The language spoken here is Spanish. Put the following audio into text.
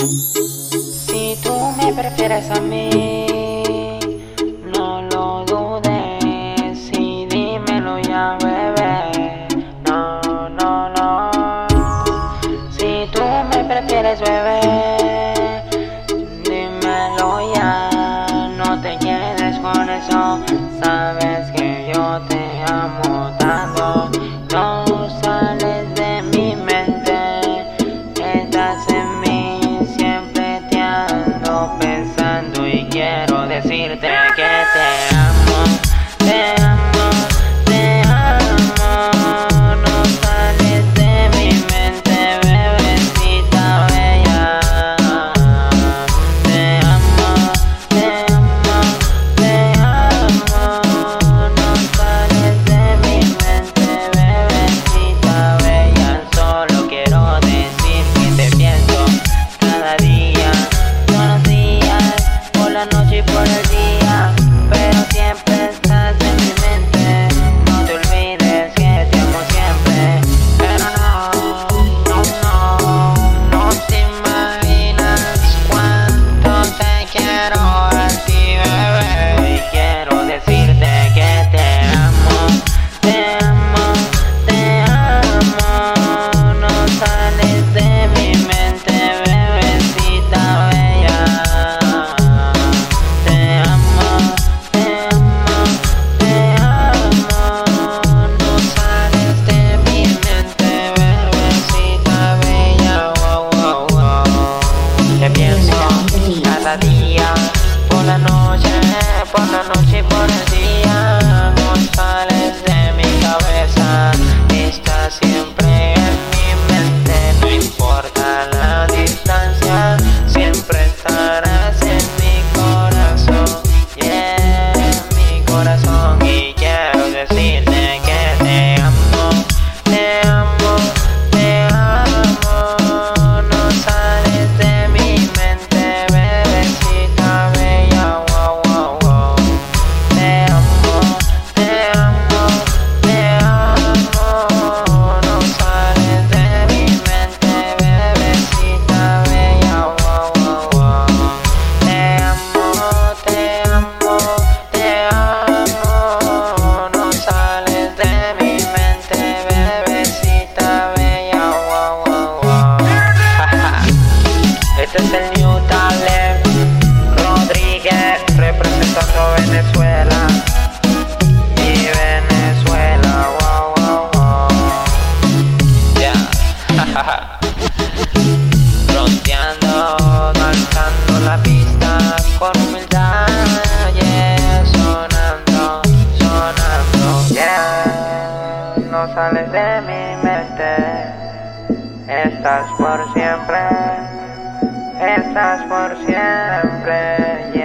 Si tú me prefieres a mí, no lo dudes. Si dímelo ya, bebé. No, no, no. Si tú me prefieres, bebé, dímelo ya. No te quedes con eso. melody Fronteando, marcando la pista con humildad, yeah, sonando, sonando, yeah, no sales de mi mente, estás por siempre, estás por siempre, yeah.